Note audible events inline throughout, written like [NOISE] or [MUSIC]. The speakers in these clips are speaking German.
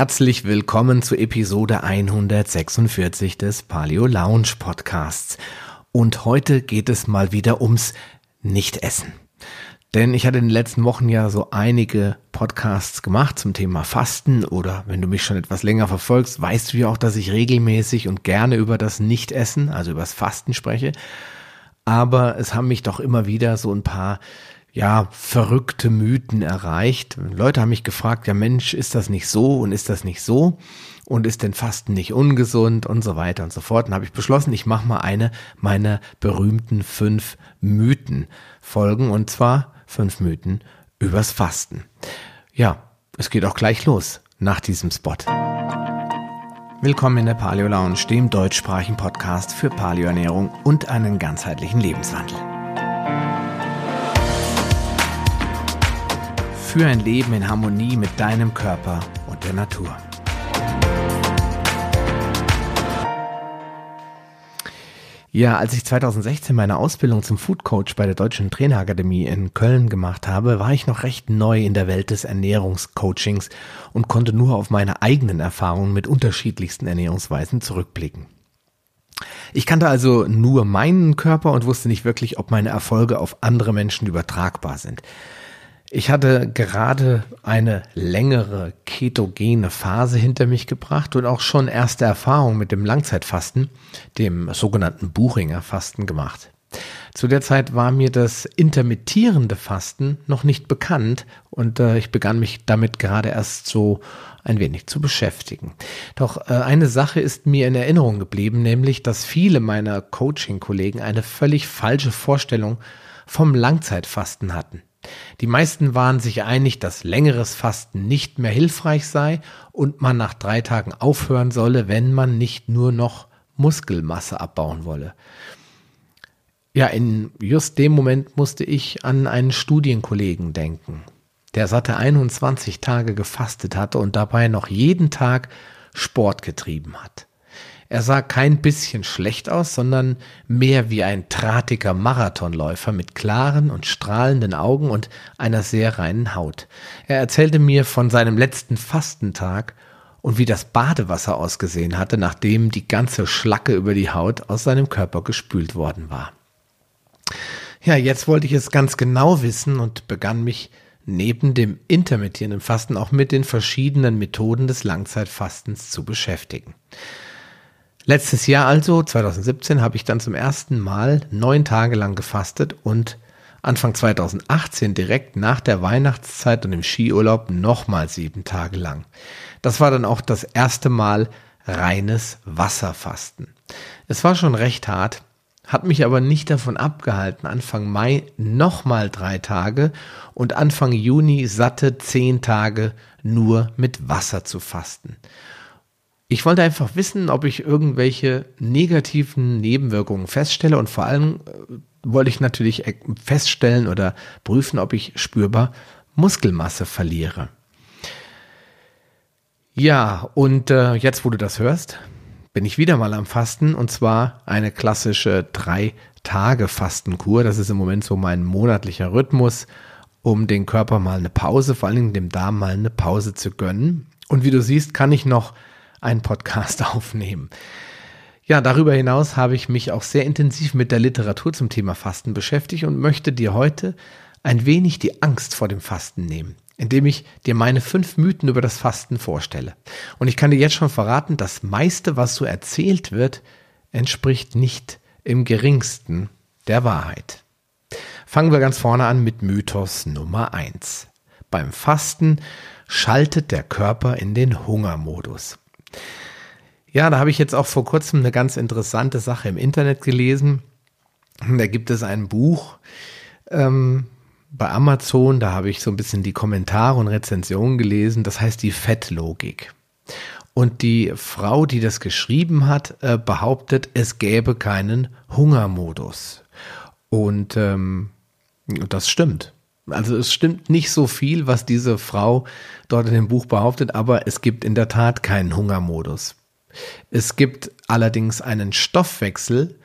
Herzlich willkommen zu Episode 146 des Paleo Lounge Podcasts. Und heute geht es mal wieder ums Nichtessen. Denn ich hatte in den letzten Wochen ja so einige Podcasts gemacht zum Thema Fasten oder wenn du mich schon etwas länger verfolgst, weißt du ja auch, dass ich regelmäßig und gerne über das Nichtessen, also über das Fasten spreche. Aber es haben mich doch immer wieder so ein paar ja, verrückte Mythen erreicht. Leute haben mich gefragt, ja Mensch, ist das nicht so und ist das nicht so? Und ist denn Fasten nicht ungesund und so weiter und so fort? Und habe ich beschlossen, ich mache mal eine meiner berühmten fünf Mythen folgen und zwar fünf Mythen übers Fasten. Ja, es geht auch gleich los nach diesem Spot. Willkommen in der Paleo Lounge, dem deutschsprachigen Podcast für Paleoernährung und einen ganzheitlichen Lebenswandel. Für ein Leben in Harmonie mit deinem Körper und der Natur. Ja, als ich 2016 meine Ausbildung zum Food Coach bei der Deutschen Trainerakademie in Köln gemacht habe, war ich noch recht neu in der Welt des Ernährungscoachings und konnte nur auf meine eigenen Erfahrungen mit unterschiedlichsten Ernährungsweisen zurückblicken. Ich kannte also nur meinen Körper und wusste nicht wirklich, ob meine Erfolge auf andere Menschen übertragbar sind. Ich hatte gerade eine längere ketogene Phase hinter mich gebracht und auch schon erste Erfahrungen mit dem Langzeitfasten, dem sogenannten Buchinger Fasten gemacht. Zu der Zeit war mir das intermittierende Fasten noch nicht bekannt und äh, ich begann mich damit gerade erst so ein wenig zu beschäftigen. Doch äh, eine Sache ist mir in Erinnerung geblieben, nämlich dass viele meiner Coaching-Kollegen eine völlig falsche Vorstellung vom Langzeitfasten hatten. Die meisten waren sich einig, dass längeres Fasten nicht mehr hilfreich sei und man nach drei Tagen aufhören solle, wenn man nicht nur noch Muskelmasse abbauen wolle. Ja, in just dem Moment musste ich an einen Studienkollegen denken, der satte 21 Tage gefastet hatte und dabei noch jeden Tag Sport getrieben hat. Er sah kein bisschen schlecht aus, sondern mehr wie ein drahtiger Marathonläufer mit klaren und strahlenden Augen und einer sehr reinen Haut. Er erzählte mir von seinem letzten Fastentag und wie das Badewasser ausgesehen hatte, nachdem die ganze Schlacke über die Haut aus seinem Körper gespült worden war. Ja, jetzt wollte ich es ganz genau wissen und begann mich neben dem intermittierenden Fasten auch mit den verschiedenen Methoden des Langzeitfastens zu beschäftigen. Letztes Jahr also, 2017, habe ich dann zum ersten Mal neun Tage lang gefastet und Anfang 2018 direkt nach der Weihnachtszeit und dem Skiurlaub nochmal sieben Tage lang. Das war dann auch das erste Mal reines Wasserfasten. Es war schon recht hart, hat mich aber nicht davon abgehalten, Anfang Mai nochmal drei Tage und Anfang Juni satte zehn Tage nur mit Wasser zu fasten. Ich wollte einfach wissen, ob ich irgendwelche negativen Nebenwirkungen feststelle und vor allem äh, wollte ich natürlich feststellen oder prüfen, ob ich spürbar Muskelmasse verliere. Ja, und äh, jetzt, wo du das hörst, bin ich wieder mal am Fasten und zwar eine klassische drei Tage Fastenkur. Das ist im Moment so mein monatlicher Rhythmus, um den Körper mal eine Pause, vor allen Dingen dem Darm mal eine Pause zu gönnen. Und wie du siehst, kann ich noch einen Podcast [LAUGHS] aufnehmen. Ja, darüber hinaus habe ich mich auch sehr intensiv mit der Literatur zum Thema Fasten beschäftigt und möchte dir heute ein wenig die Angst vor dem Fasten nehmen, indem ich dir meine fünf Mythen über das Fasten vorstelle. Und ich kann dir jetzt schon verraten, das meiste, was so erzählt wird, entspricht nicht im geringsten der Wahrheit. Fangen wir ganz vorne an mit Mythos Nummer eins. Beim Fasten schaltet der Körper in den Hungermodus. Ja, da habe ich jetzt auch vor kurzem eine ganz interessante Sache im Internet gelesen. Da gibt es ein Buch ähm, bei Amazon, da habe ich so ein bisschen die Kommentare und Rezensionen gelesen. Das heißt die Fettlogik. Und die Frau, die das geschrieben hat, äh, behauptet, es gäbe keinen Hungermodus. Und ähm, das stimmt. Also es stimmt nicht so viel, was diese Frau dort in dem Buch behauptet, aber es gibt in der Tat keinen Hungermodus. Es gibt allerdings einen Stoffwechsel,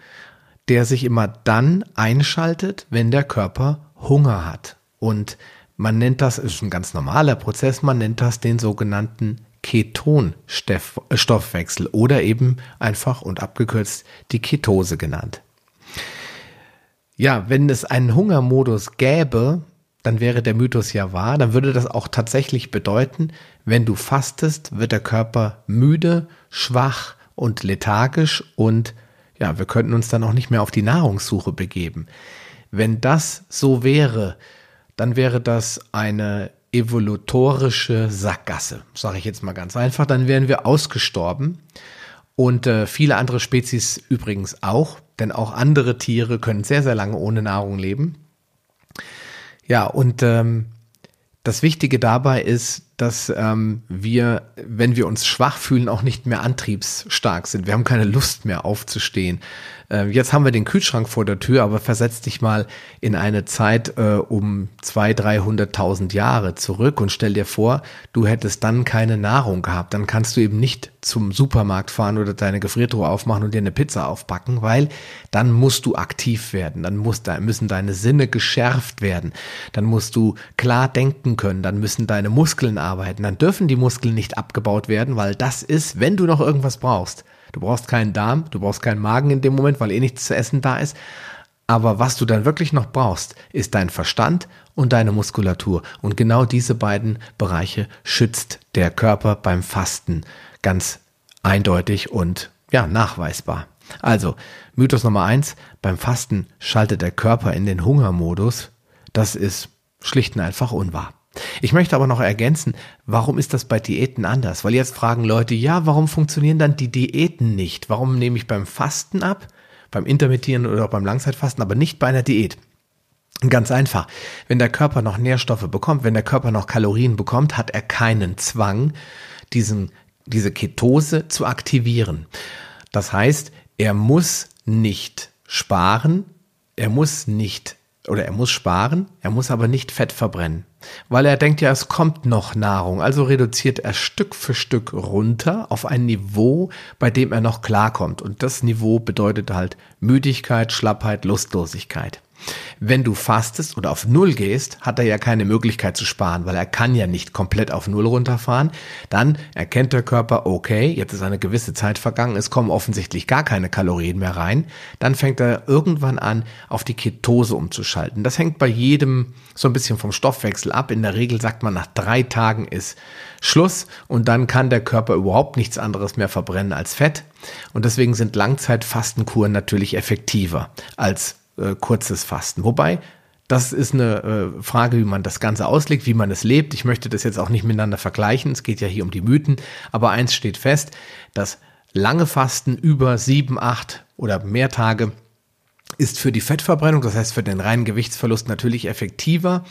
der sich immer dann einschaltet, wenn der Körper Hunger hat. Und man nennt das, ist ein ganz normaler Prozess, man nennt das den sogenannten Ketonstoffwechsel oder eben einfach und abgekürzt die Ketose genannt. Ja, wenn es einen Hungermodus gäbe, dann wäre der Mythos ja wahr, dann würde das auch tatsächlich bedeuten, wenn du fastest, wird der Körper müde, schwach und lethargisch und ja, wir könnten uns dann auch nicht mehr auf die Nahrungssuche begeben. Wenn das so wäre, dann wäre das eine evolutorische Sackgasse, sage ich jetzt mal ganz einfach. Dann wären wir ausgestorben und äh, viele andere Spezies übrigens auch, denn auch andere Tiere können sehr, sehr lange ohne Nahrung leben. Ja, und ähm, das Wichtige dabei ist, dass ähm, wir, wenn wir uns schwach fühlen, auch nicht mehr antriebsstark sind. Wir haben keine Lust mehr aufzustehen. Äh, jetzt haben wir den Kühlschrank vor der Tür, aber versetz dich mal in eine Zeit äh, um zwei, dreihunderttausend Jahre zurück und stell dir vor, du hättest dann keine Nahrung gehabt. Dann kannst du eben nicht zum Supermarkt fahren oder deine Gefriertruhe aufmachen und dir eine Pizza aufbacken, weil dann musst du aktiv werden. Dann muss, da müssen deine Sinne geschärft werden. Dann musst du klar denken können. Dann müssen deine Muskeln arbeiten. Dann dürfen die Muskeln nicht abgebaut werden, weil das ist, wenn du noch irgendwas brauchst, Du brauchst keinen Darm, du brauchst keinen Magen in dem Moment, weil eh nichts zu essen da ist. Aber was du dann wirklich noch brauchst, ist dein Verstand und deine Muskulatur. Und genau diese beiden Bereiche schützt der Körper beim Fasten ganz eindeutig und ja, nachweisbar. Also, Mythos Nummer eins, beim Fasten schaltet der Körper in den Hungermodus. Das ist schlicht und einfach unwahr. Ich möchte aber noch ergänzen, warum ist das bei Diäten anders? Weil jetzt fragen Leute, ja, warum funktionieren dann die Diäten nicht? Warum nehme ich beim Fasten ab, beim Intermittieren oder beim Langzeitfasten, aber nicht bei einer Diät? Ganz einfach. Wenn der Körper noch Nährstoffe bekommt, wenn der Körper noch Kalorien bekommt, hat er keinen Zwang, diesen, diese Ketose zu aktivieren. Das heißt, er muss nicht sparen, er muss nicht oder er muss sparen, er muss aber nicht Fett verbrennen. Weil er denkt ja, es kommt noch Nahrung. Also reduziert er Stück für Stück runter auf ein Niveau, bei dem er noch klarkommt. Und das Niveau bedeutet halt Müdigkeit, Schlappheit, Lustlosigkeit. Wenn du fastest oder auf Null gehst, hat er ja keine Möglichkeit zu sparen, weil er kann ja nicht komplett auf Null runterfahren. Dann erkennt der Körper, okay, jetzt ist eine gewisse Zeit vergangen, es kommen offensichtlich gar keine Kalorien mehr rein. Dann fängt er irgendwann an, auf die Ketose umzuschalten. Das hängt bei jedem so ein bisschen vom Stoffwechsel ab. In der Regel sagt man, nach drei Tagen ist Schluss und dann kann der Körper überhaupt nichts anderes mehr verbrennen als Fett. Und deswegen sind Langzeitfastenkuren natürlich effektiver als äh, kurzes Fasten. Wobei, das ist eine äh, Frage, wie man das Ganze auslegt, wie man es lebt. Ich möchte das jetzt auch nicht miteinander vergleichen. Es geht ja hier um die Mythen. Aber eins steht fest, dass lange Fasten über sieben, acht oder mehr Tage ist für die Fettverbrennung, das heißt für den reinen Gewichtsverlust natürlich effektiver.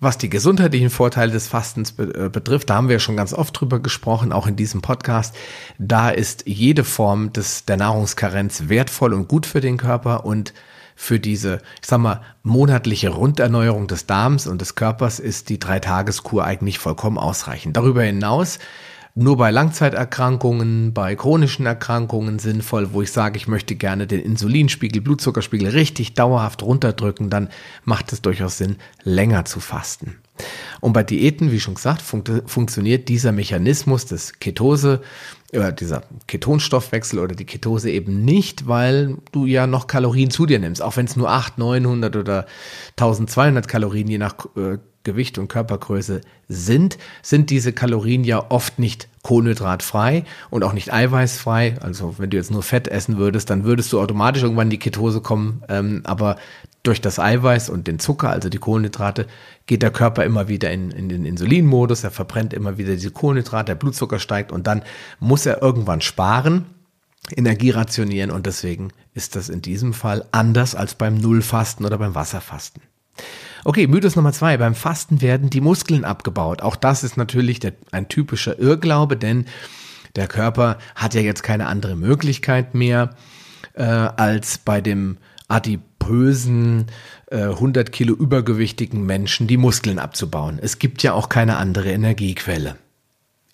Was die gesundheitlichen Vorteile des Fastens äh, betrifft, da haben wir schon ganz oft drüber gesprochen, auch in diesem Podcast. Da ist jede Form des, der Nahrungskarenz wertvoll und gut für den Körper und für diese, ich sag mal, monatliche Runderneuerung des Darms und des Körpers ist die Dreitageskur eigentlich vollkommen ausreichend. Darüber hinaus nur bei Langzeiterkrankungen, bei chronischen Erkrankungen sinnvoll, wo ich sage, ich möchte gerne den Insulinspiegel, Blutzuckerspiegel richtig dauerhaft runterdrücken, dann macht es durchaus Sinn, länger zu fasten. Und bei Diäten, wie schon gesagt, fun funktioniert dieser Mechanismus des Ketose, äh, dieser Ketonstoffwechsel oder die Ketose eben nicht, weil du ja noch Kalorien zu dir nimmst. Auch wenn es nur 800, 900 oder 1200 Kalorien je nach äh, Gewicht und Körpergröße sind, sind diese Kalorien ja oft nicht kohlenhydratfrei und auch nicht eiweißfrei. Also wenn du jetzt nur Fett essen würdest, dann würdest du automatisch irgendwann in die Ketose kommen. Ähm, aber durch das Eiweiß und den Zucker, also die Kohlenhydrate, geht der Körper immer wieder in, in den Insulinmodus. Er verbrennt immer wieder diese Kohlenhydrate, der Blutzucker steigt und dann muss er irgendwann sparen. Energie rationieren und deswegen ist das in diesem Fall anders als beim Nullfasten oder beim Wasserfasten. Okay, Mythos Nummer zwei. Beim Fasten werden die Muskeln abgebaut. Auch das ist natürlich der, ein typischer Irrglaube, denn der Körper hat ja jetzt keine andere Möglichkeit mehr, äh, als bei dem adipösen, äh, 100 Kilo übergewichtigen Menschen die Muskeln abzubauen. Es gibt ja auch keine andere Energiequelle.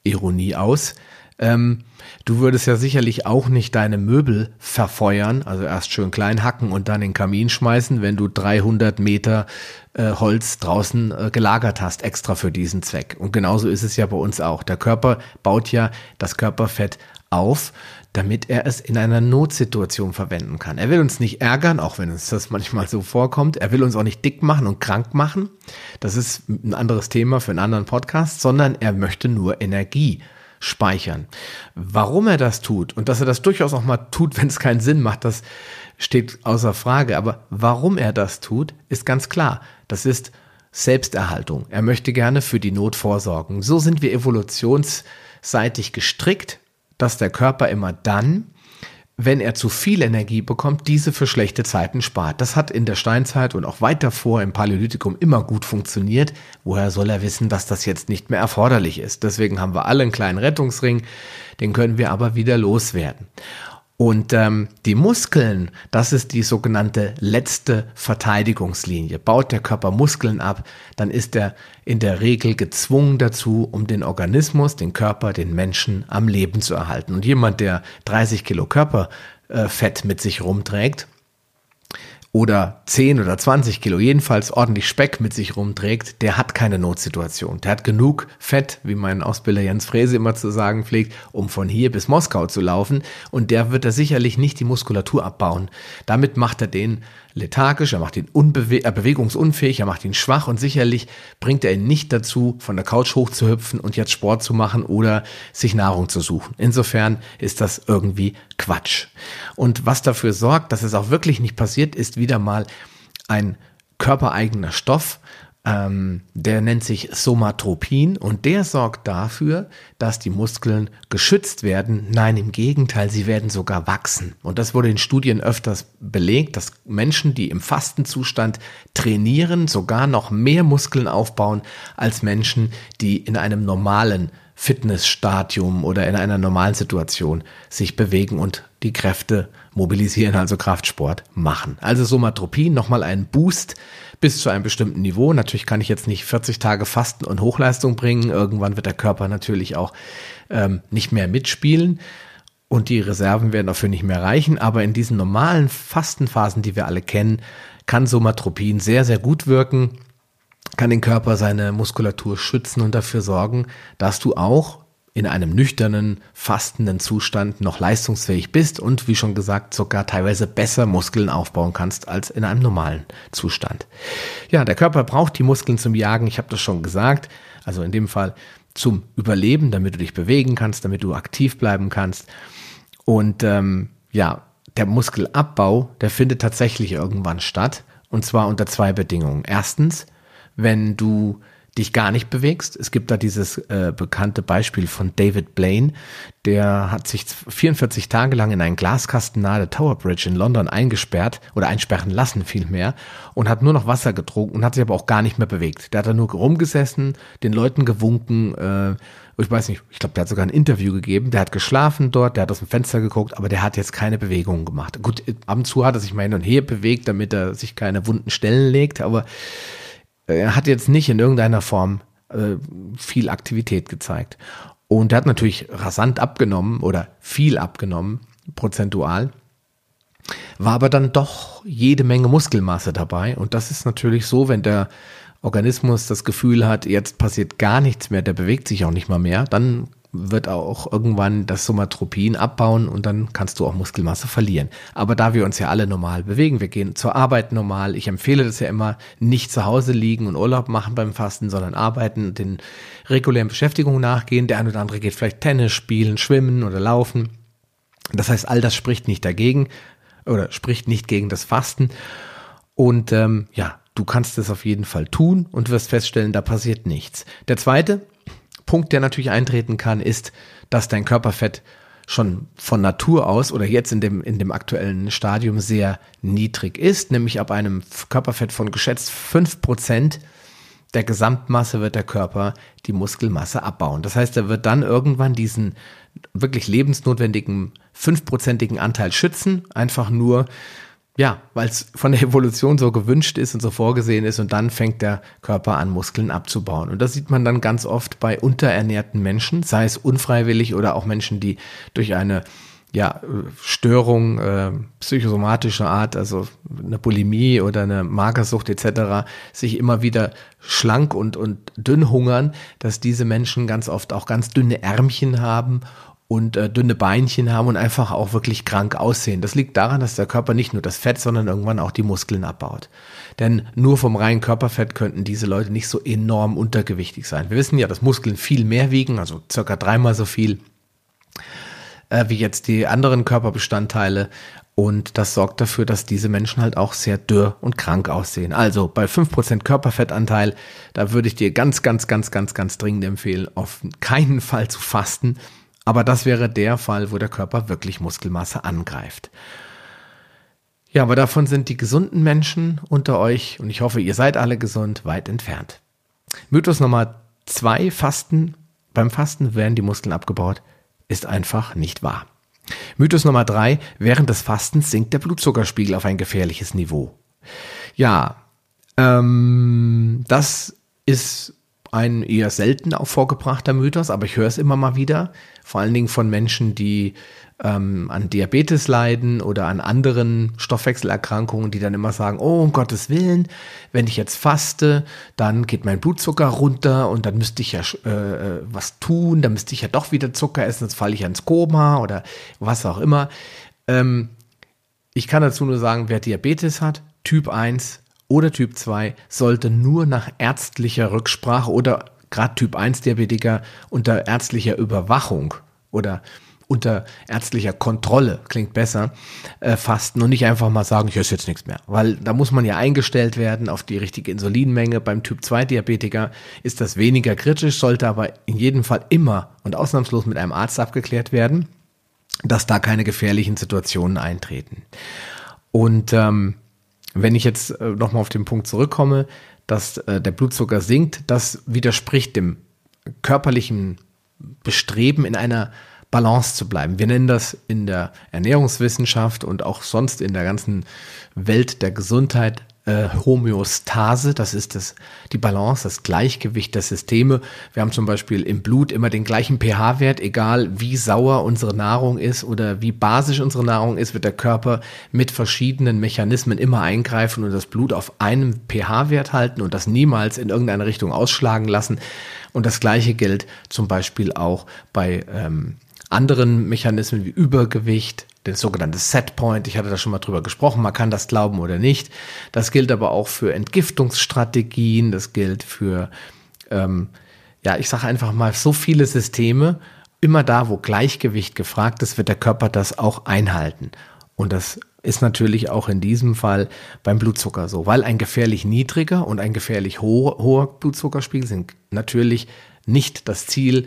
Ironie aus. Ähm, du würdest ja sicherlich auch nicht deine Möbel verfeuern, also erst schön klein hacken und dann in den Kamin schmeißen, wenn du 300 Meter äh, Holz draußen äh, gelagert hast, extra für diesen Zweck. Und genauso ist es ja bei uns auch. Der Körper baut ja das Körperfett auf, damit er es in einer Notsituation verwenden kann. Er will uns nicht ärgern, auch wenn uns das manchmal so vorkommt. Er will uns auch nicht dick machen und krank machen. Das ist ein anderes Thema für einen anderen Podcast, sondern er möchte nur Energie speichern. Warum er das tut und dass er das durchaus auch mal tut, [LAUGHS] wenn es keinen Sinn macht, das steht außer Frage. Aber warum er das tut, ist ganz klar. Das ist Selbsterhaltung. Er möchte gerne für die Not vorsorgen. So sind wir evolutionsseitig gestrickt, dass der Körper immer dann, wenn er zu viel Energie bekommt, diese für schlechte Zeiten spart. Das hat in der Steinzeit und auch weit davor im Paläolithikum immer gut funktioniert. Woher soll er wissen, dass das jetzt nicht mehr erforderlich ist? Deswegen haben wir alle einen kleinen Rettungsring, den können wir aber wieder loswerden. Und ähm, die Muskeln, das ist die sogenannte letzte Verteidigungslinie. Baut der Körper Muskeln ab, dann ist er in der Regel gezwungen dazu, um den Organismus, den Körper, den Menschen am Leben zu erhalten. Und jemand, der 30 Kilo Körperfett mit sich rumträgt, oder 10 oder 20 Kilo, jedenfalls ordentlich Speck mit sich rumträgt, der hat keine Notsituation. Der hat genug Fett, wie mein Ausbilder Jens Frese immer zu sagen pflegt, um von hier bis Moskau zu laufen. Und der wird da sicherlich nicht die Muskulatur abbauen. Damit macht er den lethargisch, er macht ihn unbewe äh, bewegungsunfähig, er macht ihn schwach und sicherlich bringt er ihn nicht dazu, von der Couch hochzuhüpfen und jetzt Sport zu machen oder sich Nahrung zu suchen. Insofern ist das irgendwie Quatsch. Und was dafür sorgt, dass es auch wirklich nicht passiert, ist wieder mal ein körpereigener Stoff, ähm, der nennt sich Somatropin und der sorgt dafür, dass die Muskeln geschützt werden. Nein, im Gegenteil, sie werden sogar wachsen. Und das wurde in Studien öfters belegt, dass Menschen, die im Fastenzustand trainieren, sogar noch mehr Muskeln aufbauen als Menschen, die in einem normalen Fitnessstadium oder in einer normalen Situation sich bewegen und die Kräfte mobilisieren, also Kraftsport machen. Also Somatropin, nochmal ein Boost bis zu einem bestimmten Niveau. Natürlich kann ich jetzt nicht 40 Tage fasten und Hochleistung bringen. Irgendwann wird der Körper natürlich auch ähm, nicht mehr mitspielen und die Reserven werden dafür nicht mehr reichen. Aber in diesen normalen Fastenphasen, die wir alle kennen, kann Somatropin sehr, sehr gut wirken, kann den Körper seine Muskulatur schützen und dafür sorgen, dass du auch in einem nüchternen, fastenden Zustand noch leistungsfähig bist und wie schon gesagt sogar teilweise besser Muskeln aufbauen kannst als in einem normalen Zustand. Ja, der Körper braucht die Muskeln zum Jagen, ich habe das schon gesagt, also in dem Fall zum Überleben, damit du dich bewegen kannst, damit du aktiv bleiben kannst. Und ähm, ja, der Muskelabbau, der findet tatsächlich irgendwann statt und zwar unter zwei Bedingungen. Erstens, wenn du dich gar nicht bewegst. Es gibt da dieses äh, bekannte Beispiel von David Blaine, der hat sich 44 Tage lang in einen Glaskasten nahe der Tower Bridge in London eingesperrt oder einsperren lassen vielmehr und hat nur noch Wasser getrunken und hat sich aber auch gar nicht mehr bewegt. Der hat da nur rumgesessen, den Leuten gewunken, äh, ich weiß nicht, ich glaube, der hat sogar ein Interview gegeben, der hat geschlafen dort, der hat aus dem Fenster geguckt, aber der hat jetzt keine Bewegungen gemacht. Gut, ab und zu hat er sich mal hin und her bewegt, damit er sich keine wunden Stellen legt, aber er hat jetzt nicht in irgendeiner Form äh, viel Aktivität gezeigt. Und er hat natürlich rasant abgenommen oder viel abgenommen, prozentual. War aber dann doch jede Menge Muskelmasse dabei. Und das ist natürlich so, wenn der Organismus das Gefühl hat, jetzt passiert gar nichts mehr, der bewegt sich auch nicht mal mehr, dann wird auch irgendwann das Somatropin abbauen und dann kannst du auch Muskelmasse verlieren. Aber da wir uns ja alle normal bewegen, wir gehen zur Arbeit normal, ich empfehle das ja immer, nicht zu Hause liegen und Urlaub machen beim Fasten, sondern arbeiten, den regulären Beschäftigungen nachgehen. Der eine oder andere geht vielleicht Tennis spielen, schwimmen oder laufen. Das heißt, all das spricht nicht dagegen oder spricht nicht gegen das Fasten. Und ähm, ja, du kannst es auf jeden Fall tun und wirst feststellen, da passiert nichts. Der zweite, Punkt, der natürlich eintreten kann, ist, dass dein Körperfett schon von Natur aus oder jetzt in dem, in dem aktuellen Stadium sehr niedrig ist, nämlich ab einem Körperfett von geschätzt fünf Prozent der Gesamtmasse wird der Körper die Muskelmasse abbauen. Das heißt, er wird dann irgendwann diesen wirklich lebensnotwendigen fünfprozentigen Anteil schützen, einfach nur, ja, weil es von der Evolution so gewünscht ist und so vorgesehen ist und dann fängt der Körper an, Muskeln abzubauen. Und das sieht man dann ganz oft bei unterernährten Menschen, sei es unfreiwillig oder auch Menschen, die durch eine ja, Störung äh, psychosomatischer Art, also eine Bulimie oder eine Magersucht etc., sich immer wieder schlank und, und dünn hungern, dass diese Menschen ganz oft auch ganz dünne Ärmchen haben und äh, dünne Beinchen haben und einfach auch wirklich krank aussehen. Das liegt daran, dass der Körper nicht nur das Fett, sondern irgendwann auch die Muskeln abbaut. Denn nur vom reinen Körperfett könnten diese Leute nicht so enorm untergewichtig sein. Wir wissen ja, dass Muskeln viel mehr wiegen, also circa dreimal so viel äh, wie jetzt die anderen Körperbestandteile. Und das sorgt dafür, dass diese Menschen halt auch sehr dürr und krank aussehen. Also bei fünf Prozent Körperfettanteil, da würde ich dir ganz, ganz, ganz, ganz, ganz dringend empfehlen, auf keinen Fall zu fasten aber das wäre der Fall, wo der Körper wirklich Muskelmasse angreift. Ja, aber davon sind die gesunden Menschen unter euch, und ich hoffe, ihr seid alle gesund, weit entfernt. Mythos Nummer zwei, Fasten. Beim Fasten werden die Muskeln abgebaut, ist einfach nicht wahr. Mythos Nummer drei, während des Fastens sinkt der Blutzuckerspiegel auf ein gefährliches Niveau. Ja, ähm, das ist ein eher selten auch vorgebrachter Mythos, aber ich höre es immer mal wieder, vor allen Dingen von Menschen, die ähm, an Diabetes leiden oder an anderen Stoffwechselerkrankungen, die dann immer sagen, oh um Gottes Willen, wenn ich jetzt faste, dann geht mein Blutzucker runter und dann müsste ich ja äh, äh, was tun, dann müsste ich ja doch wieder Zucker essen, sonst falle ich ins Koma oder was auch immer. Ähm, ich kann dazu nur sagen, wer Diabetes hat, Typ 1, oder Typ 2 sollte nur nach ärztlicher Rücksprache oder gerade Typ 1 Diabetiker unter ärztlicher Überwachung oder unter ärztlicher Kontrolle, klingt besser, äh, fasten und nicht einfach mal sagen, ich esse jetzt nichts mehr. Weil da muss man ja eingestellt werden auf die richtige Insulinmenge. Beim Typ 2 Diabetiker ist das weniger kritisch, sollte aber in jedem Fall immer und ausnahmslos mit einem Arzt abgeklärt werden, dass da keine gefährlichen Situationen eintreten. Und ähm, wenn ich jetzt äh, nochmal auf den Punkt zurückkomme, dass äh, der Blutzucker sinkt, das widerspricht dem körperlichen Bestreben in einer Balance zu bleiben. Wir nennen das in der Ernährungswissenschaft und auch sonst in der ganzen Welt der Gesundheit äh, Homöostase, das ist das, die Balance, das Gleichgewicht der Systeme. Wir haben zum Beispiel im Blut immer den gleichen pH-Wert, egal wie sauer unsere Nahrung ist oder wie basisch unsere Nahrung ist, wird der Körper mit verschiedenen Mechanismen immer eingreifen und das Blut auf einem pH-Wert halten und das niemals in irgendeine Richtung ausschlagen lassen. Und das gleiche gilt zum Beispiel auch bei ähm, anderen Mechanismen wie Übergewicht, das sogenannte Setpoint. Ich hatte da schon mal drüber gesprochen. Man kann das glauben oder nicht. Das gilt aber auch für Entgiftungsstrategien. Das gilt für, ähm, ja, ich sage einfach mal so viele Systeme. Immer da, wo Gleichgewicht gefragt ist, wird der Körper das auch einhalten. Und das ist natürlich auch in diesem Fall beim Blutzucker so, weil ein gefährlich niedriger und ein gefährlich hoher, hoher Blutzuckerspiegel sind natürlich nicht das Ziel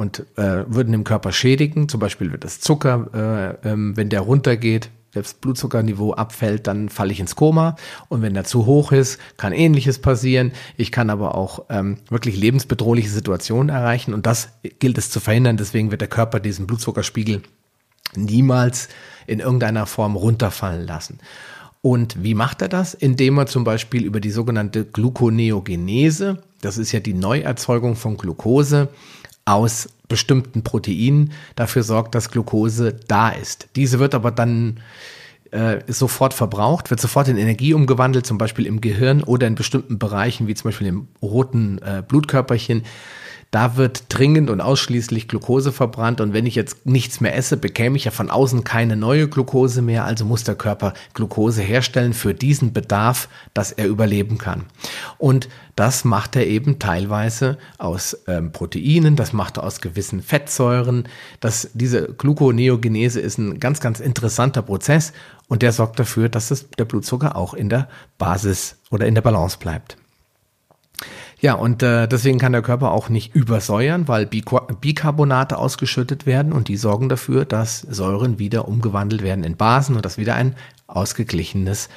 und äh, würden dem Körper schädigen. Zum Beispiel wird das Zucker, äh, ähm, wenn der runtergeht, das Blutzuckerniveau abfällt, dann falle ich ins Koma. Und wenn der zu hoch ist, kann ähnliches passieren. Ich kann aber auch ähm, wirklich lebensbedrohliche Situationen erreichen. Und das gilt es zu verhindern. Deswegen wird der Körper diesen Blutzuckerspiegel niemals in irgendeiner Form runterfallen lassen. Und wie macht er das? Indem er zum Beispiel über die sogenannte Gluconeogenese, das ist ja die Neuerzeugung von Glucose, aus bestimmten Proteinen dafür sorgt, dass Glucose da ist. Diese wird aber dann äh, sofort verbraucht, wird sofort in Energie umgewandelt, zum Beispiel im Gehirn oder in bestimmten Bereichen, wie zum Beispiel im roten äh, Blutkörperchen. Da wird dringend und ausschließlich Glucose verbrannt und wenn ich jetzt nichts mehr esse, bekäme ich ja von außen keine neue Glucose mehr, also muss der Körper Glucose herstellen für diesen Bedarf, dass er überleben kann. Und das macht er eben teilweise aus ähm, Proteinen, das macht er aus gewissen Fettsäuren. Das, diese Gluconeogenese ist ein ganz, ganz interessanter Prozess und der sorgt dafür, dass es, der Blutzucker auch in der Basis oder in der Balance bleibt. Ja, und äh, deswegen kann der Körper auch nicht übersäuern, weil Bicarbonate ausgeschüttet werden und die sorgen dafür, dass Säuren wieder umgewandelt werden in Basen und dass wieder ein ausgeglichenes,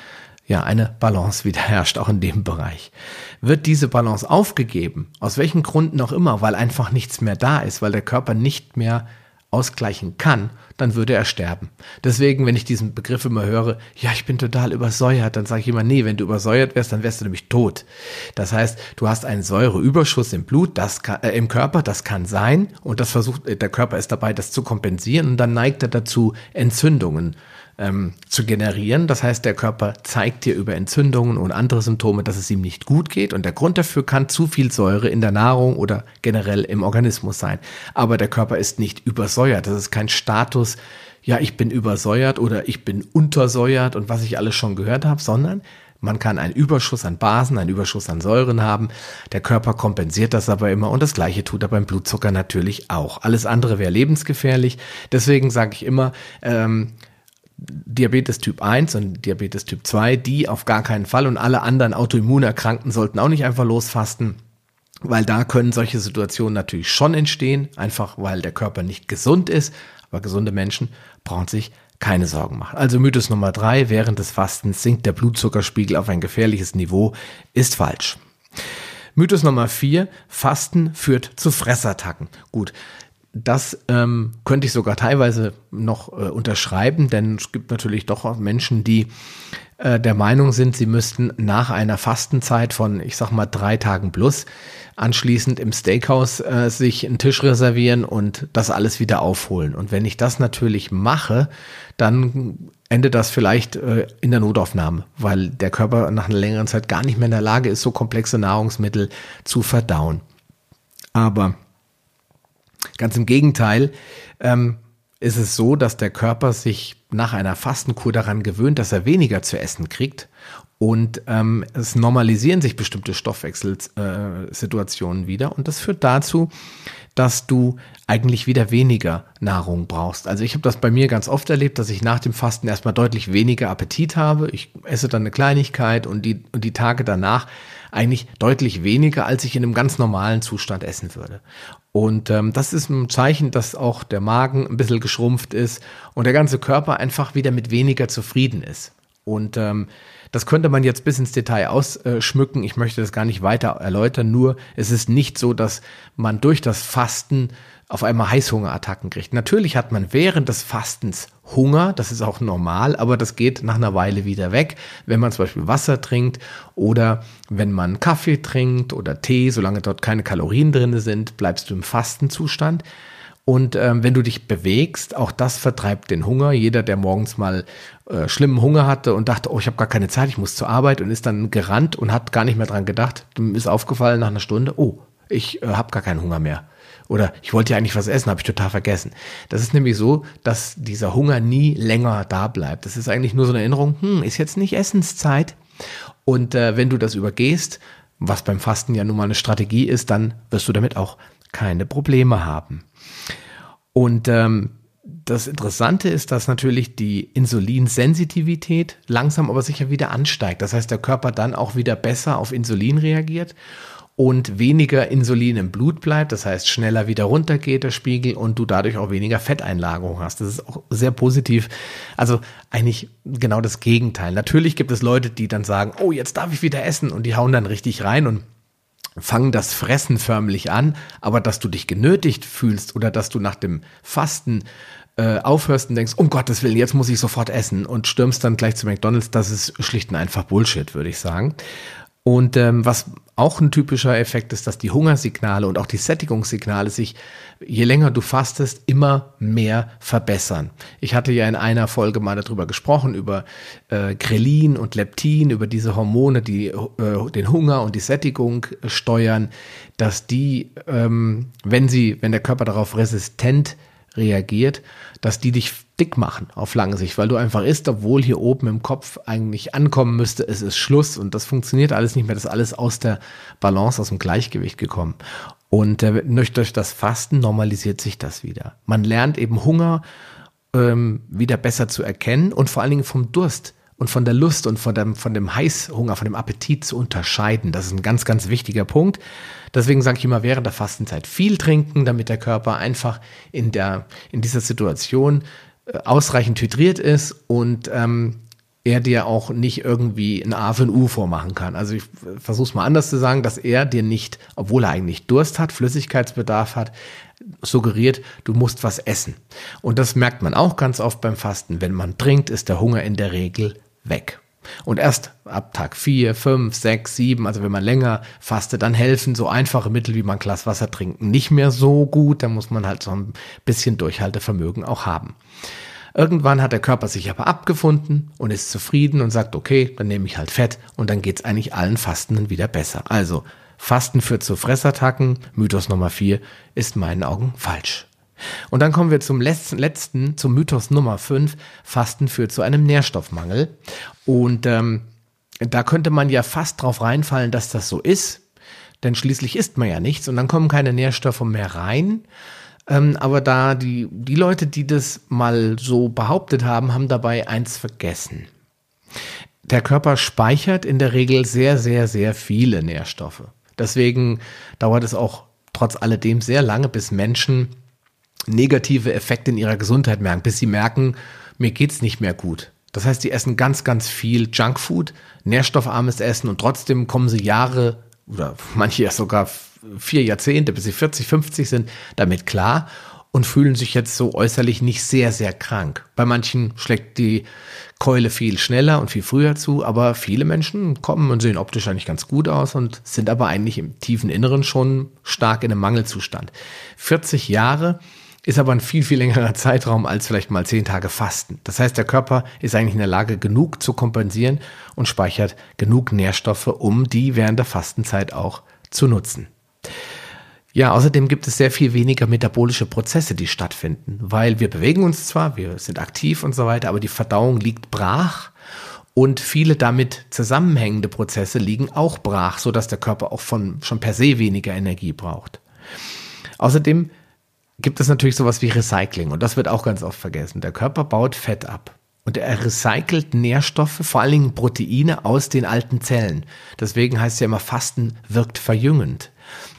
ja, eine Balance [LAUGHS] wieder herrscht, auch in dem Bereich. Wird diese Balance aufgegeben, aus welchen Gründen auch immer, weil einfach nichts mehr da ist, weil der Körper nicht mehr ausgleichen kann, dann würde er sterben. Deswegen, wenn ich diesen Begriff immer höre, ja, ich bin total übersäuert, dann sage ich immer, nee, wenn du übersäuert wärst, dann wärst du nämlich tot. Das heißt, du hast einen Säureüberschuss im Blut, das kann, äh, im Körper, das kann sein und das versucht, der Körper ist dabei, das zu kompensieren und dann neigt er dazu, Entzündungen ähm, zu generieren. Das heißt, der Körper zeigt dir über Entzündungen und andere Symptome, dass es ihm nicht gut geht. Und der Grund dafür kann zu viel Säure in der Nahrung oder generell im Organismus sein. Aber der Körper ist nicht übersäuert. Das ist kein Status, ja, ich bin übersäuert oder ich bin untersäuert und was ich alles schon gehört habe, sondern man kann einen Überschuss an Basen, einen Überschuss an Säuren haben. Der Körper kompensiert das aber immer und das gleiche tut er beim Blutzucker natürlich auch. Alles andere wäre lebensgefährlich. Deswegen sage ich immer, ähm, Diabetes Typ 1 und Diabetes Typ 2, die auf gar keinen Fall und alle anderen Autoimmunerkrankten sollten auch nicht einfach losfasten, weil da können solche Situationen natürlich schon entstehen, einfach weil der Körper nicht gesund ist, aber gesunde Menschen brauchen sich keine Sorgen machen. Also Mythos Nummer drei, während des Fastens sinkt der Blutzuckerspiegel auf ein gefährliches Niveau, ist falsch. Mythos Nummer vier, Fasten führt zu Fressattacken. Gut, das ähm, könnte ich sogar teilweise noch äh, unterschreiben, denn es gibt natürlich doch auch Menschen, die äh, der Meinung sind, sie müssten nach einer Fastenzeit von, ich sag mal, drei Tagen plus anschließend im Steakhouse äh, sich einen Tisch reservieren und das alles wieder aufholen. Und wenn ich das natürlich mache, dann endet das vielleicht äh, in der Notaufnahme, weil der Körper nach einer längeren Zeit gar nicht mehr in der Lage ist, so komplexe Nahrungsmittel zu verdauen. Aber Ganz im Gegenteil ähm, ist es so, dass der Körper sich nach einer Fastenkur daran gewöhnt, dass er weniger zu essen kriegt und ähm, es normalisieren sich bestimmte Stoffwechselsituationen wieder und das führt dazu, dass du eigentlich wieder weniger Nahrung brauchst. Also ich habe das bei mir ganz oft erlebt, dass ich nach dem Fasten erstmal deutlich weniger Appetit habe. Ich esse dann eine Kleinigkeit und die, und die Tage danach eigentlich deutlich weniger, als ich in einem ganz normalen Zustand essen würde. Und ähm, das ist ein Zeichen, dass auch der Magen ein bisschen geschrumpft ist und der ganze Körper einfach wieder mit weniger zufrieden ist. Und ähm, das könnte man jetzt bis ins Detail ausschmücken. Ich möchte das gar nicht weiter erläutern. Nur es ist nicht so, dass man durch das Fasten auf einmal Heißhungerattacken kriegt. Natürlich hat man während des Fastens Hunger, das ist auch normal, aber das geht nach einer Weile wieder weg, wenn man zum Beispiel Wasser trinkt oder wenn man Kaffee trinkt oder Tee, solange dort keine Kalorien drin sind, bleibst du im Fastenzustand. Und ähm, wenn du dich bewegst, auch das vertreibt den Hunger. Jeder, der morgens mal äh, schlimmen Hunger hatte und dachte, oh, ich habe gar keine Zeit, ich muss zur Arbeit und ist dann gerannt und hat gar nicht mehr dran gedacht, dem ist aufgefallen nach einer Stunde, oh, ich äh, habe gar keinen Hunger mehr. Oder ich wollte ja eigentlich was essen, habe ich total vergessen. Das ist nämlich so, dass dieser Hunger nie länger da bleibt. Das ist eigentlich nur so eine Erinnerung, hm, ist jetzt nicht Essenszeit. Und äh, wenn du das übergehst, was beim Fasten ja nun mal eine Strategie ist, dann wirst du damit auch keine Probleme haben. Und ähm, das Interessante ist, dass natürlich die Insulinsensitivität langsam aber sicher wieder ansteigt. Das heißt, der Körper dann auch wieder besser auf Insulin reagiert und weniger Insulin im Blut bleibt, das heißt schneller wieder runtergeht der Spiegel und du dadurch auch weniger Fetteinlagerung hast. Das ist auch sehr positiv. Also eigentlich genau das Gegenteil. Natürlich gibt es Leute, die dann sagen, oh, jetzt darf ich wieder essen und die hauen dann richtig rein und fangen das Fressen förmlich an, aber dass du dich genötigt fühlst oder dass du nach dem Fasten äh, aufhörst und denkst, um Gottes Willen, jetzt muss ich sofort essen und stürmst dann gleich zu McDonalds, das ist schlicht und einfach Bullshit, würde ich sagen. Und ähm, was auch ein typischer Effekt ist, dass die Hungersignale und auch die Sättigungssignale sich, je länger du fastest, immer mehr verbessern. Ich hatte ja in einer Folge mal darüber gesprochen, über äh, Grelin und Leptin, über diese Hormone, die äh, den Hunger und die Sättigung steuern, dass die, ähm, wenn sie, wenn der Körper darauf resistent reagiert, dass die dich dick machen auf lange Sicht, weil du einfach isst, obwohl hier oben im Kopf eigentlich ankommen müsste, es ist Schluss und das funktioniert alles nicht mehr, das ist alles aus der Balance, aus dem Gleichgewicht gekommen. Und äh, durch das Fasten normalisiert sich das wieder. Man lernt eben Hunger ähm, wieder besser zu erkennen und vor allen Dingen vom Durst und von der Lust und von dem, von dem Heißhunger, von dem Appetit zu unterscheiden. Das ist ein ganz, ganz wichtiger Punkt. Deswegen sage ich immer während der Fastenzeit viel trinken, damit der Körper einfach in der, in dieser Situation äh, ausreichend hydriert ist und ähm, er dir auch nicht irgendwie ein A für ein U vormachen kann. Also ich versuche es mal anders zu sagen, dass er dir nicht, obwohl er eigentlich Durst hat, Flüssigkeitsbedarf hat, suggeriert, du musst was essen. Und das merkt man auch ganz oft beim Fasten. Wenn man trinkt, ist der Hunger in der Regel weg. Und erst ab Tag 4, 5, 6, 7, also wenn man länger fastet, dann helfen so einfache Mittel wie man Glas Wasser trinken nicht mehr so gut. Da muss man halt so ein bisschen Durchhaltevermögen auch haben. Irgendwann hat der Körper sich aber abgefunden und ist zufrieden und sagt, okay, dann nehme ich halt Fett und dann geht's eigentlich allen Fastenden wieder besser. Also Fasten führt zu Fressattacken. Mythos Nummer 4 ist in meinen Augen falsch. Und dann kommen wir zum letzten, letzten zum Mythos Nummer 5. Fasten führt zu einem Nährstoffmangel. Und ähm, da könnte man ja fast drauf reinfallen, dass das so ist. Denn schließlich isst man ja nichts und dann kommen keine Nährstoffe mehr rein. Ähm, aber da die, die Leute, die das mal so behauptet haben, haben dabei eins vergessen. Der Körper speichert in der Regel sehr, sehr, sehr viele Nährstoffe. Deswegen dauert es auch trotz alledem sehr lange, bis Menschen negative Effekte in ihrer Gesundheit merken, bis sie merken, mir geht's nicht mehr gut. Das heißt, die essen ganz, ganz viel Junkfood, nährstoffarmes Essen und trotzdem kommen sie Jahre oder [LAUGHS] manche ja sogar vier Jahrzehnte, bis sie 40, 50 sind, damit klar und fühlen sich jetzt so äußerlich nicht sehr, sehr krank. Bei manchen schlägt die Keule viel schneller und viel früher zu, aber viele Menschen kommen und sehen optisch eigentlich ganz gut aus und sind aber eigentlich im tiefen Inneren schon stark in einem Mangelzustand. 40 Jahre ist aber ein viel, viel längerer Zeitraum als vielleicht mal 10 Tage Fasten. Das heißt, der Körper ist eigentlich in der Lage, genug zu kompensieren und speichert genug Nährstoffe, um die während der Fastenzeit auch zu nutzen. Ja, außerdem gibt es sehr viel weniger metabolische Prozesse, die stattfinden, weil wir bewegen uns zwar, wir sind aktiv und so weiter, aber die Verdauung liegt brach und viele damit zusammenhängende Prozesse liegen auch brach, so dass der Körper auch von schon per se weniger Energie braucht. Außerdem gibt es natürlich sowas wie Recycling und das wird auch ganz oft vergessen. Der Körper baut Fett ab. Und er recycelt Nährstoffe, vor allen Dingen Proteine aus den alten Zellen. Deswegen heißt es ja immer, Fasten wirkt verjüngend.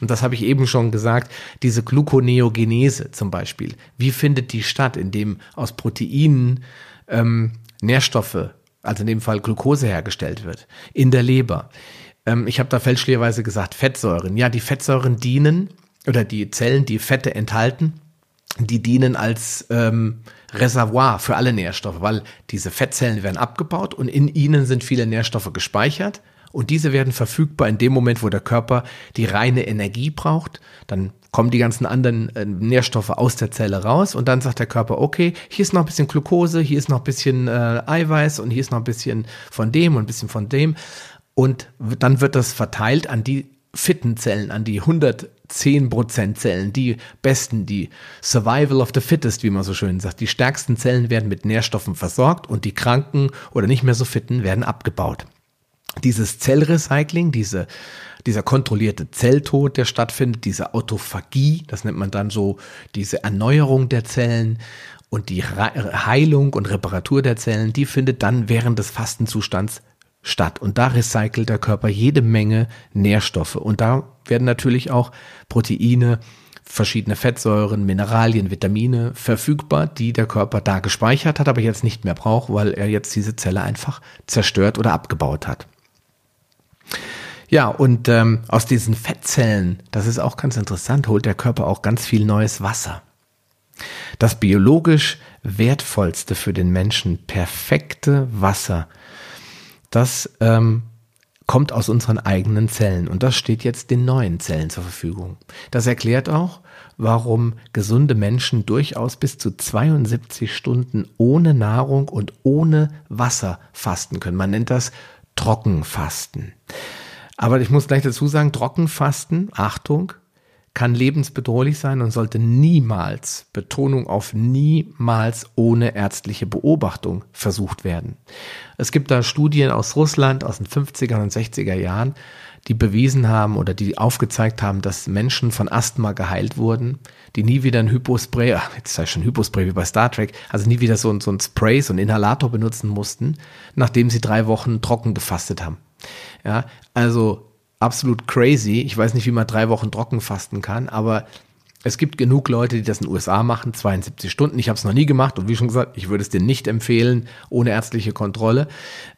Und das habe ich eben schon gesagt, diese Gluconeogenese zum Beispiel. Wie findet die statt, indem aus Proteinen ähm, Nährstoffe, also in dem Fall Glucose hergestellt wird, in der Leber? Ähm, ich habe da fälschlicherweise gesagt Fettsäuren. Ja, die Fettsäuren dienen, oder die Zellen, die Fette enthalten, die dienen als ähm, Reservoir für alle Nährstoffe, weil diese Fettzellen werden abgebaut und in ihnen sind viele Nährstoffe gespeichert und diese werden verfügbar in dem Moment, wo der Körper die reine Energie braucht. Dann kommen die ganzen anderen äh, Nährstoffe aus der Zelle raus und dann sagt der Körper, okay, hier ist noch ein bisschen Glucose, hier ist noch ein bisschen äh, Eiweiß und hier ist noch ein bisschen von dem und ein bisschen von dem. Und dann wird das verteilt an die fitten Zellen, an die 110% Zellen, die besten, die Survival of the Fittest, wie man so schön sagt. Die stärksten Zellen werden mit Nährstoffen versorgt und die kranken oder nicht mehr so fitten werden abgebaut dieses Zellrecycling, diese, dieser kontrollierte Zelltod, der stattfindet, diese Autophagie, das nennt man dann so, diese Erneuerung der Zellen und die Heilung und Reparatur der Zellen, die findet dann während des Fastenzustands statt. Und da recycelt der Körper jede Menge Nährstoffe. Und da werden natürlich auch Proteine, verschiedene Fettsäuren, Mineralien, Vitamine verfügbar, die der Körper da gespeichert hat, aber jetzt nicht mehr braucht, weil er jetzt diese Zelle einfach zerstört oder abgebaut hat. Ja, und ähm, aus diesen Fettzellen, das ist auch ganz interessant, holt der Körper auch ganz viel neues Wasser. Das biologisch wertvollste für den Menschen, perfekte Wasser, das ähm, kommt aus unseren eigenen Zellen und das steht jetzt den neuen Zellen zur Verfügung. Das erklärt auch, warum gesunde Menschen durchaus bis zu 72 Stunden ohne Nahrung und ohne Wasser fasten können. Man nennt das Trockenfasten. Aber ich muss gleich dazu sagen, Trockenfasten, Achtung, kann lebensbedrohlich sein und sollte niemals, Betonung auf niemals ohne ärztliche Beobachtung versucht werden. Es gibt da Studien aus Russland aus den 50er und 60er Jahren, die bewiesen haben oder die aufgezeigt haben, dass Menschen von Asthma geheilt wurden, die nie wieder ein Hypospray, ach, jetzt sei schon Hypospray wie bei Star Trek, also nie wieder so, ein so ein Spray, so ein Inhalator benutzen mussten, nachdem sie drei Wochen trocken gefastet haben. Ja, also absolut crazy. Ich weiß nicht, wie man drei Wochen trocken fasten kann, aber Es gibt genug Leute, die das in den USA machen, 72 Stunden. Ich habe es noch nie gemacht und wie schon gesagt, ich würde es dir nicht empfehlen, ohne ärztliche Kontrolle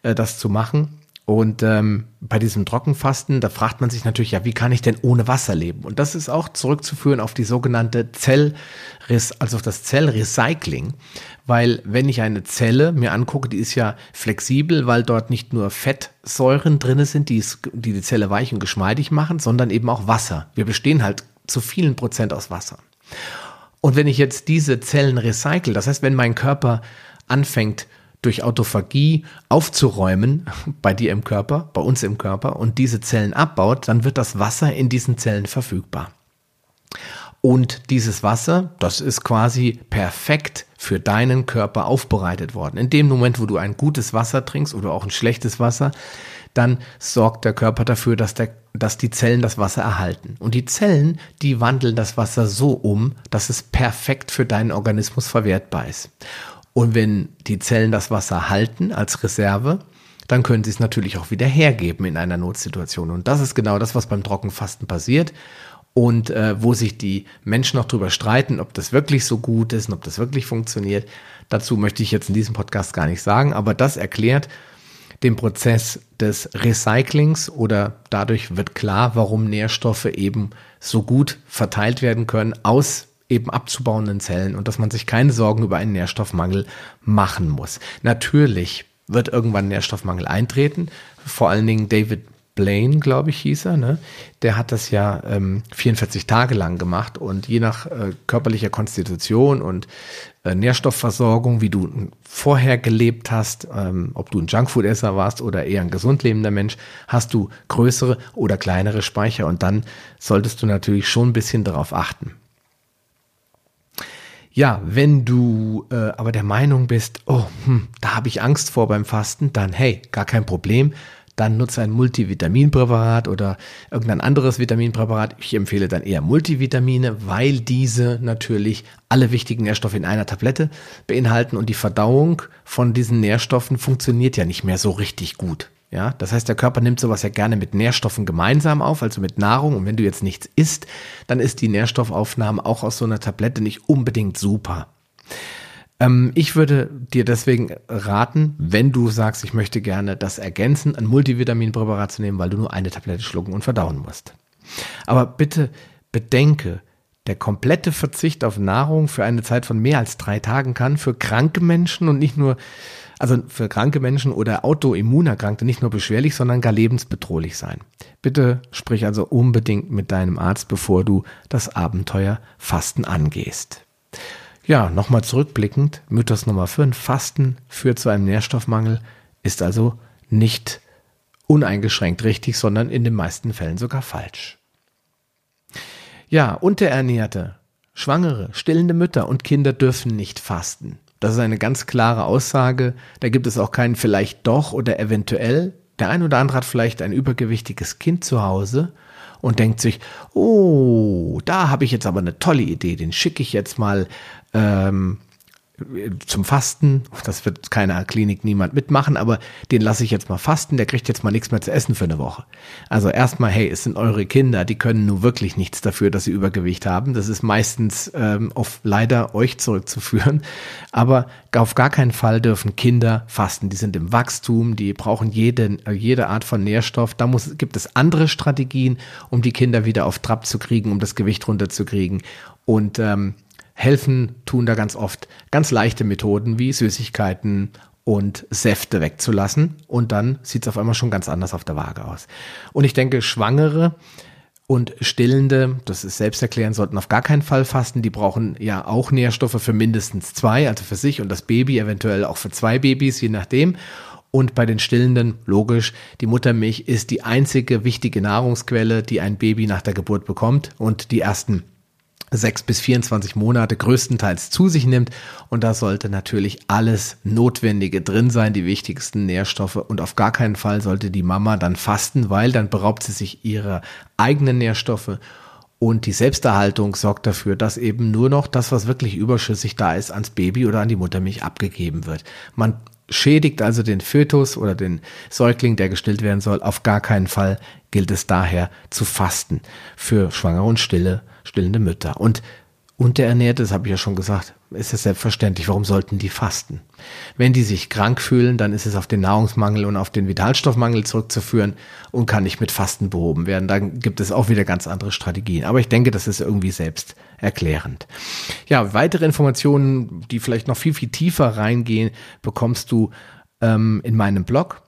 äh, das zu machen. Und ähm, bei diesem Trockenfasten, da fragt man sich natürlich, ja, wie kann ich denn ohne Wasser leben? Und das ist auch zurückzuführen auf die sogenannte Zellriss, also auf das Zellrecycling. Weil wenn ich eine Zelle mir angucke, die ist ja flexibel, weil dort nicht nur Fettsäuren drinne sind, die, die die Zelle weich und geschmeidig machen, sondern eben auch Wasser. Wir bestehen halt zu vielen Prozent aus Wasser. Und wenn ich jetzt diese Zellen recycle, das heißt, wenn mein Körper anfängt, durch Autophagie aufzuräumen bei dir im Körper, bei uns im Körper und diese Zellen abbaut, dann wird das Wasser in diesen Zellen verfügbar. Und dieses Wasser, das ist quasi perfekt für deinen Körper aufbereitet worden. In dem Moment, wo du ein gutes Wasser trinkst oder auch ein schlechtes Wasser, dann sorgt der Körper dafür, dass, der, dass die Zellen das Wasser erhalten. Und die Zellen, die wandeln das Wasser so um, dass es perfekt für deinen Organismus verwertbar ist. Und wenn die Zellen das Wasser halten als Reserve, dann können sie es natürlich auch wieder hergeben in einer Notsituation. Und das ist genau das, was beim Trockenfasten passiert und äh, wo sich die Menschen noch drüber streiten, ob das wirklich so gut ist und ob das wirklich funktioniert. Dazu möchte ich jetzt in diesem Podcast gar nicht sagen, aber das erklärt den Prozess des Recyclings oder dadurch wird klar, warum Nährstoffe eben so gut verteilt werden können aus eben abzubauenden Zellen und dass man sich keine Sorgen über einen Nährstoffmangel machen muss. Natürlich wird irgendwann Nährstoffmangel eintreten. Vor allen Dingen David Blaine, glaube ich, hieß er, ne? Der hat das ja ähm, 44 Tage lang gemacht und je nach äh, körperlicher Konstitution und äh, Nährstoffversorgung, wie du vorher gelebt hast, ähm, ob du ein Junkfood-Esser warst oder eher ein gesund lebender Mensch, hast du größere oder kleinere Speicher und dann solltest du natürlich schon ein bisschen darauf achten. Ja, wenn du äh, aber der Meinung bist, oh, hm, da habe ich Angst vor beim Fasten, dann hey, gar kein Problem. Dann nutze ein Multivitaminpräparat oder irgendein anderes Vitaminpräparat. Ich empfehle dann eher Multivitamine, weil diese natürlich alle wichtigen Nährstoffe in einer Tablette beinhalten und die Verdauung von diesen Nährstoffen funktioniert ja nicht mehr so richtig gut. Ja, das heißt, der Körper nimmt sowas ja gerne mit Nährstoffen gemeinsam auf, also mit Nahrung. Und wenn du jetzt nichts isst, dann ist die Nährstoffaufnahme auch aus so einer Tablette nicht unbedingt super. Ähm, ich würde dir deswegen raten, wenn du sagst, ich möchte gerne das ergänzen, ein Multivitaminpräparat zu nehmen, weil du nur eine Tablette schlucken und verdauen musst. Aber bitte bedenke, der komplette Verzicht auf Nahrung für eine Zeit von mehr als drei Tagen kann für kranke Menschen und nicht nur also für kranke Menschen oder Autoimmunerkrankte nicht nur beschwerlich, sondern gar lebensbedrohlich sein. Bitte sprich also unbedingt mit deinem Arzt, bevor du das Abenteuer Fasten angehst. Ja, nochmal zurückblickend, Mythos Nummer 5, Fasten führt zu einem Nährstoffmangel, ist also nicht uneingeschränkt richtig, sondern in den meisten Fällen sogar falsch. Ja, Unterernährte, Schwangere, stillende Mütter und Kinder dürfen nicht fasten. Das ist eine ganz klare Aussage. Da gibt es auch keinen vielleicht doch oder eventuell. Der ein oder andere hat vielleicht ein übergewichtiges Kind zu Hause und denkt sich, oh, da habe ich jetzt aber eine tolle Idee, den schicke ich jetzt mal ähm, zum Fasten. Das wird keiner Klinik niemand mitmachen, aber den lasse ich jetzt mal fasten. Der kriegt jetzt mal nichts mehr zu essen für eine Woche. Also erstmal, hey, es sind eure Kinder, die können nur wirklich nichts dafür, dass sie Übergewicht haben. Das ist meistens ähm, auf leider euch zurückzuführen. Aber auf gar keinen Fall dürfen Kinder fasten. Die sind im Wachstum, die brauchen jede, jede Art von Nährstoff. Da muss, gibt es andere Strategien, um die Kinder wieder auf Trab zu kriegen, um das Gewicht runterzukriegen. Und ähm, helfen tun da ganz oft ganz leichte Methoden wie Süßigkeiten und Säfte wegzulassen und dann sieht es auf einmal schon ganz anders auf der Waage aus. Und ich denke, Schwangere und Stillende, das ist selbsterklärend, sollten auf gar keinen Fall fasten. Die brauchen ja auch Nährstoffe für mindestens zwei, also für sich und das Baby, eventuell auch für zwei Babys, je nachdem. Und bei den Stillenden, logisch, die Muttermilch ist die einzige wichtige Nahrungsquelle, die ein Baby nach der Geburt bekommt und die ersten sechs bis 24 Monate größtenteils zu sich nimmt. Und da sollte natürlich alles Notwendige drin sein, die wichtigsten Nährstoffe. Und auf gar keinen Fall sollte die Mama dann fasten, weil dann beraubt sie sich ihrer eigenen Nährstoffe. Und die Selbsterhaltung sorgt dafür, dass eben nur noch das, was wirklich überschüssig da ist, ans Baby oder an die Muttermilch abgegeben wird. Man schädigt also den Fötus oder den Säugling, der gestillt werden soll. Auf gar keinen Fall gilt es daher zu fasten für Schwangere und Stille stillende Mütter. Und Unterernährte, das habe ich ja schon gesagt, ist es selbstverständlich. Warum sollten die fasten? Wenn die sich krank fühlen, dann ist es auf den Nahrungsmangel und auf den Vitalstoffmangel zurückzuführen und kann nicht mit Fasten behoben werden. Dann gibt es auch wieder ganz andere Strategien. Aber ich denke, das ist irgendwie selbst erklärend. Ja, weitere Informationen, die vielleicht noch viel, viel tiefer reingehen, bekommst du ähm, in meinem Blog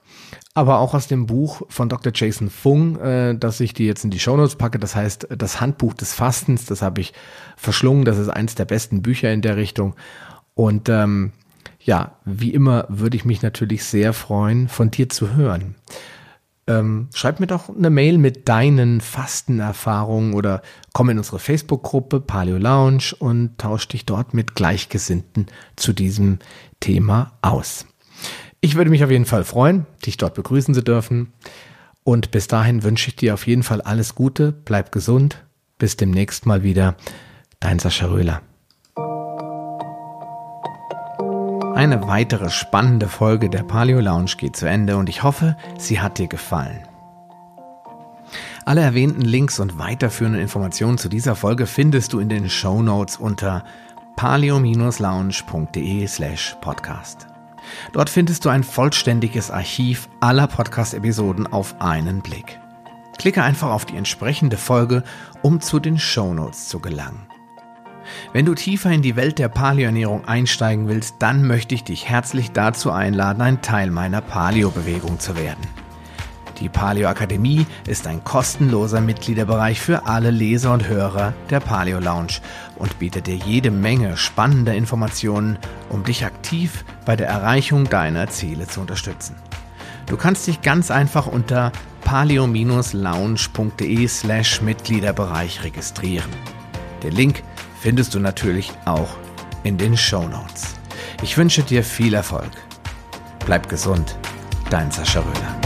aber auch aus dem Buch von Dr. Jason Fung, äh, das ich dir jetzt in die Shownotes packe. Das heißt, das Handbuch des Fastens, das habe ich verschlungen. Das ist eines der besten Bücher in der Richtung. Und ähm, ja, wie immer würde ich mich natürlich sehr freuen, von dir zu hören. Ähm, schreib mir doch eine Mail mit deinen Fastenerfahrungen oder komm in unsere Facebook-Gruppe Paleo Lounge und tausch dich dort mit Gleichgesinnten zu diesem Thema aus. Ich würde mich auf jeden Fall freuen, dich dort begrüßen zu dürfen. Und bis dahin wünsche ich dir auf jeden Fall alles Gute, bleib gesund, bis demnächst mal wieder. Dein Sascha Röhler. Eine weitere spannende Folge der Paleo Lounge geht zu Ende und ich hoffe, sie hat dir gefallen. Alle erwähnten Links und weiterführenden Informationen zu dieser Folge findest du in den Show Notes unter paleo-lounge.de slash podcast. Dort findest du ein vollständiges Archiv aller Podcast-Episoden auf einen Blick. Klicke einfach auf die entsprechende Folge, um zu den Shownotes zu gelangen. Wenn du tiefer in die Welt der Paleoernährung einsteigen willst, dann möchte ich dich herzlich dazu einladen, ein Teil meiner Paleo-Bewegung zu werden. Die Paleo Akademie ist ein kostenloser Mitgliederbereich für alle Leser und Hörer der Paleo Lounge und bietet dir jede Menge spannender Informationen, um dich aktiv bei der Erreichung deiner Ziele zu unterstützen. Du kannst dich ganz einfach unter paleo-lounge.de slash Mitgliederbereich registrieren. Den Link findest du natürlich auch in den Show Notes. Ich wünsche dir viel Erfolg. Bleib gesund, dein Sascha Röhler.